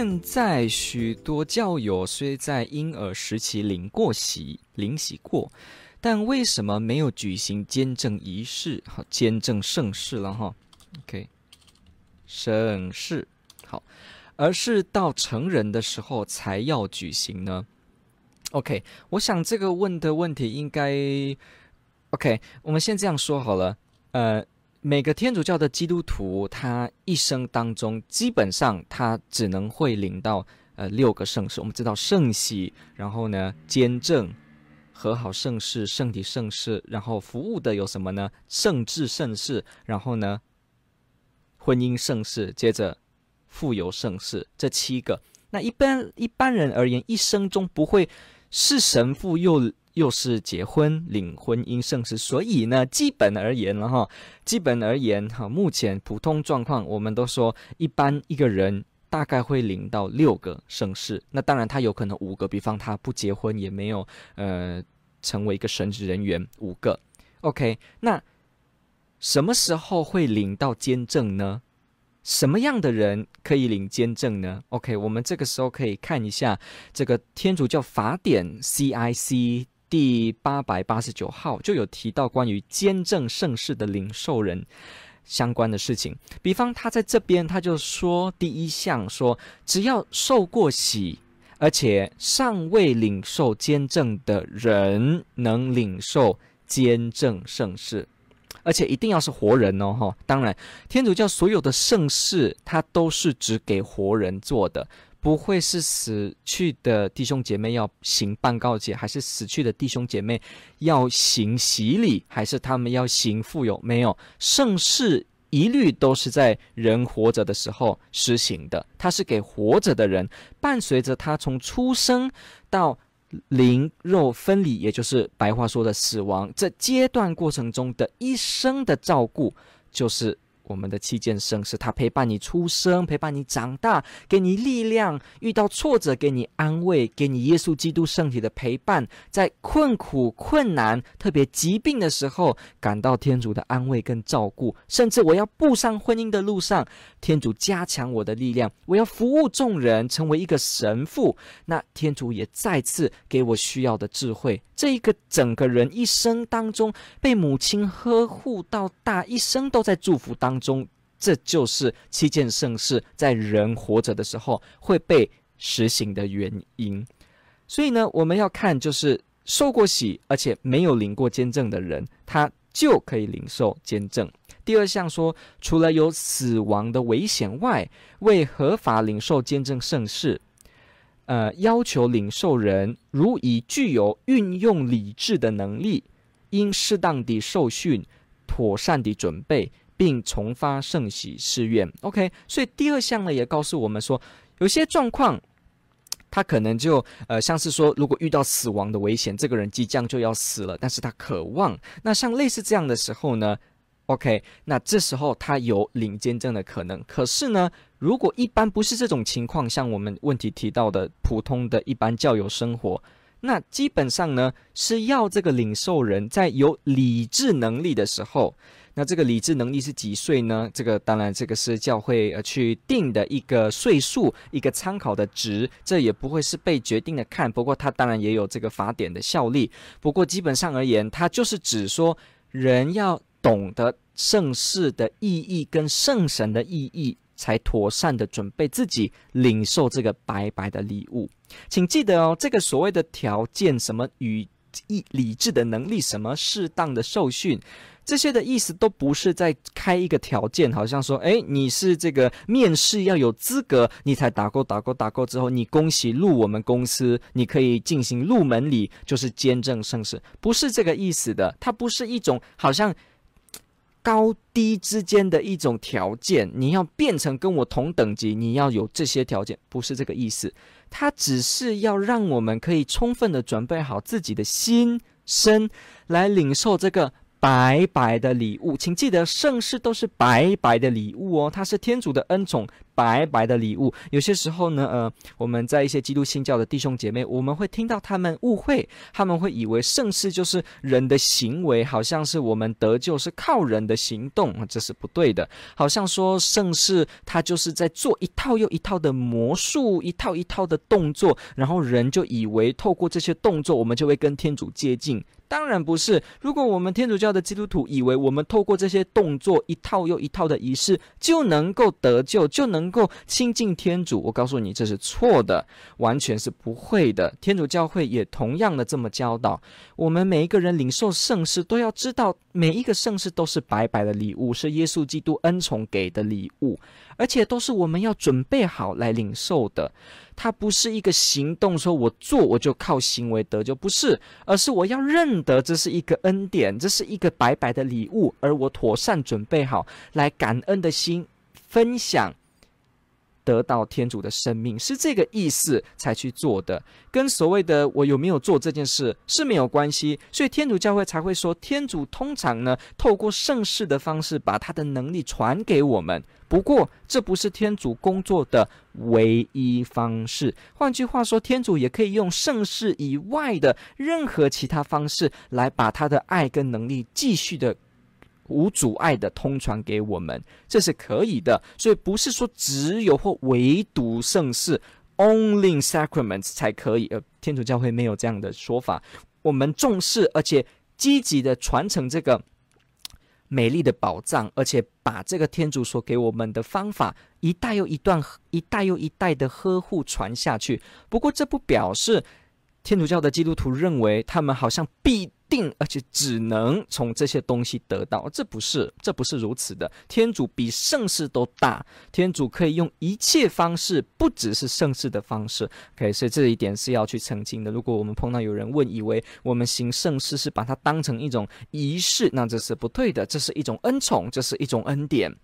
现在许多教友虽在婴儿时期领过洗、领洗过，但为什么没有举行坚证仪式？好，坚证圣事了哈。OK，圣事好，而是到成人的时候才要举行呢？OK，我想这个问的问题应该 OK，我们先这样说好了，呃。每个天主教的基督徒，他一生当中基本上他只能会领到呃六个圣事。我们知道圣洗，然后呢坚证、和好圣事、圣体圣事，然后服务的有什么呢？圣至圣事，然后呢婚姻圣事，接着富有圣事，这七个。那一般一般人而言，一生中不会是神父又。又是结婚领婚姻圣事，所以呢，基本而言了哈，基本而言哈，目前普通状况，我们都说一般一个人大概会领到六个圣事。那当然他有可能五个，比方他不结婚也没有呃成为一个神职人员，五个。OK，那什么时候会领到坚证呢？什么样的人可以领坚证呢？OK，我们这个时候可以看一下这个天主教法典 CIC。第八百八十九号就有提到关于坚证圣事的领受人相关的事情，比方他在这边他就说第一项说，只要受过洗，而且尚未领受坚证的人能领受坚证圣事，而且一定要是活人哦，哈，当然天主教所有的圣事，它都是只给活人做的。不会是死去的弟兄姐妹要行办告解，还是死去的弟兄姐妹要行洗礼，还是他们要行富有？没有，圣事一律都是在人活着的时候施行的。它是给活着的人，伴随着他从出生到灵肉分离，也就是白话说的死亡这阶段过程中的一生的照顾，就是。我们的七件圣事，他陪伴你出生，陪伴你长大，给你力量，遇到挫折给你安慰，给你耶稣基督圣体的陪伴，在困苦、困难、特别疾病的时候，感到天主的安慰跟照顾。甚至我要步上婚姻的路上，天主加强我的力量，我要服务众人，成为一个神父，那天主也再次给我需要的智慧。这一个整个人一生当中被母亲呵护到大，一生都在祝福当中，这就是七件圣事在人活着的时候会被实行的原因。所以呢，我们要看就是受过洗而且没有领过坚证的人，他就可以领受坚证。第二项说，除了有死亡的危险外，为合法领受坚证圣事。呃，要求领受人如已具有运用理智的能力，应适当地受训，妥善地准备，并重发圣喜誓愿。OK，所以第二项呢也告诉我们说，有些状况，他可能就呃像是说，如果遇到死亡的危险，这个人即将就要死了，但是他渴望，那像类似这样的时候呢，OK，那这时候他有领坚证的可能。可是呢，如果一般不是这种情况，像我们问题提到的普通的一般教友生活，那基本上呢是要这个领受人在有理智能力的时候，那这个理智能力是几岁呢？这个当然这个是教会呃去定的一个岁数，一个参考的值，这也不会是被决定的看。不过它当然也有这个法典的效力。不过基本上而言，它就是指说人要懂得圣事的意义跟圣神的意义。才妥善的准备自己领受这个白白的礼物，请记得哦，这个所谓的条件，什么与意理智的能力，什么适当的受训，这些的意思都不是在开一个条件，好像说，哎，你是这个面试要有资格，你才打勾打勾打勾之后，你恭喜入我们公司，你可以进行入门礼，就是坚证圣事，不是这个意思的，它不是一种好像。高低之间的一种条件，你要变成跟我同等级，你要有这些条件，不是这个意思。它只是要让我们可以充分的准备好自己的心身，来领受这个。白白的礼物，请记得圣事都是白白的礼物哦，它是天主的恩宠，白白的礼物。有些时候呢，呃，我们在一些基督新教的弟兄姐妹，我们会听到他们误会，他们会以为圣事就是人的行为，好像是我们得救是靠人的行动，这是不对的。好像说圣事他就是在做一套又一套的魔术，一套一套的动作，然后人就以为透过这些动作，我们就会跟天主接近。当然不是。如果我们天主教的基督徒以为我们透过这些动作一套又一套的仪式就能够得救，就能够亲近天主，我告诉你这是错的，完全是不会的。天主教会也同样的这么教导我们每一个人领受圣事都要知道，每一个盛世都是白白的礼物，是耶稣基督恩宠给的礼物，而且都是我们要准备好来领受的。它不是一个行动，说我做我就靠行为得救，不是，而是我要认得这是一个恩典，这是一个白白的礼物，而我妥善准备好来感恩的心分享，得到天主的生命，是这个意思才去做的，跟所谓的我有没有做这件事是没有关系，所以天主教会才会说，天主通常呢透过圣事的方式把他的能力传给我们。不过，这不是天主工作的唯一方式。换句话说，天主也可以用圣事以外的任何其他方式来把他的爱跟能力继续的无阻碍的通传给我们，这是可以的。所以，不是说只有或唯独圣事 （only sacraments） 才可以。呃，天主教会没有这样的说法。我们重视而且积极的传承这个。美丽的宝藏，而且把这个天主所给我们的方法一代又一段、一代又一代的呵护传下去。不过，这不表示天主教的基督徒认为他们好像必。定，而且只能从这些东西得到，这不是，这不是如此的。天主比圣事都大，天主可以用一切方式，不只是圣事的方式。OK，所以这一点是要去澄清的。如果我们碰到有人问，以为我们行圣事是把它当成一种仪式，那这是不对的。这是一种恩宠，这是一种恩典。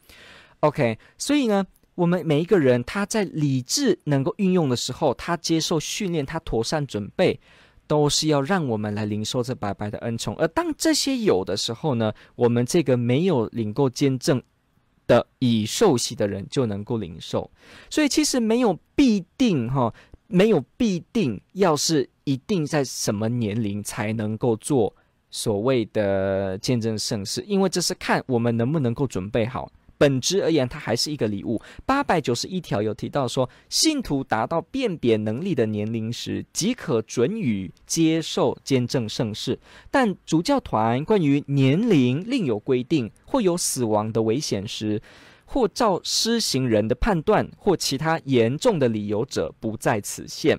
OK，所以呢，我们每一个人他在理智能够运用的时候，他接受训练，他妥善准备。都是要让我们来领受这白白的恩宠，而当这些有的时候呢，我们这个没有领过见证的已受洗的人就能够领受。所以其实没有必定哈，没有必定要是一定在什么年龄才能够做所谓的见证圣事，因为这是看我们能不能够准备好。本质而言，它还是一个礼物。八百九十一条有提到说，信徒达到辨别能力的年龄时，即可准予接受见证圣事。但主教团关于年龄另有规定，或有死亡的危险时，或照施行人的判断，或其他严重的理由者，不在此限。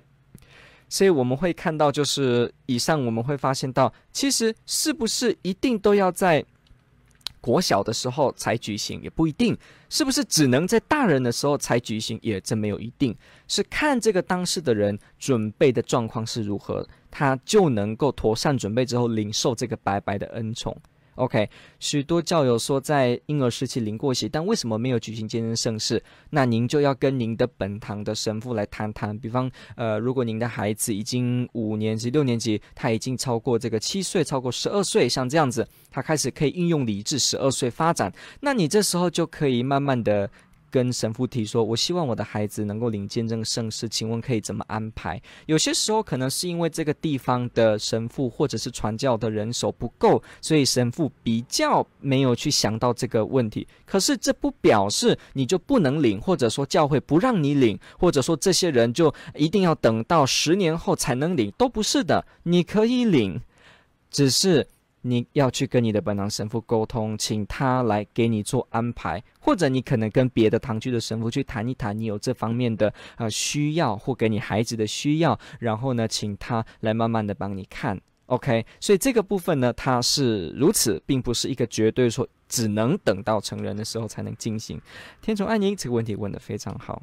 所以我们会看到，就是以上我们会发现到，其实是不是一定都要在。国小的时候才举行也不一定，是不是只能在大人的时候才举行也真没有一定，是看这个当事的人准备的状况是如何，他就能够妥善准备之后领受这个白白的恩宠。OK，许多教友说在婴儿时期淋过洗，但为什么没有举行见证盛事？那您就要跟您的本堂的神父来谈谈。比方，呃，如果您的孩子已经五年级、六年级，他已经超过这个七岁，超过十二岁，像这样子，他开始可以应用理智，十二岁发展，那你这时候就可以慢慢的。跟神父提说，我希望我的孩子能够领见证圣事，请问可以怎么安排？有些时候可能是因为这个地方的神父或者是传教的人手不够，所以神父比较没有去想到这个问题。可是这不表示你就不能领，或者说教会不让你领，或者说这些人就一定要等到十年后才能领，都不是的，你可以领，只是。你要去跟你的本堂神父沟通，请他来给你做安排，或者你可能跟别的堂区的神父去谈一谈，你有这方面的呃需要，或给你孩子的需要，然后呢，请他来慢慢的帮你看，OK？所以这个部分呢，它是如此，并不是一个绝对说只能等到成人的时候才能进行。天宠爱您，这个问题问得非常好。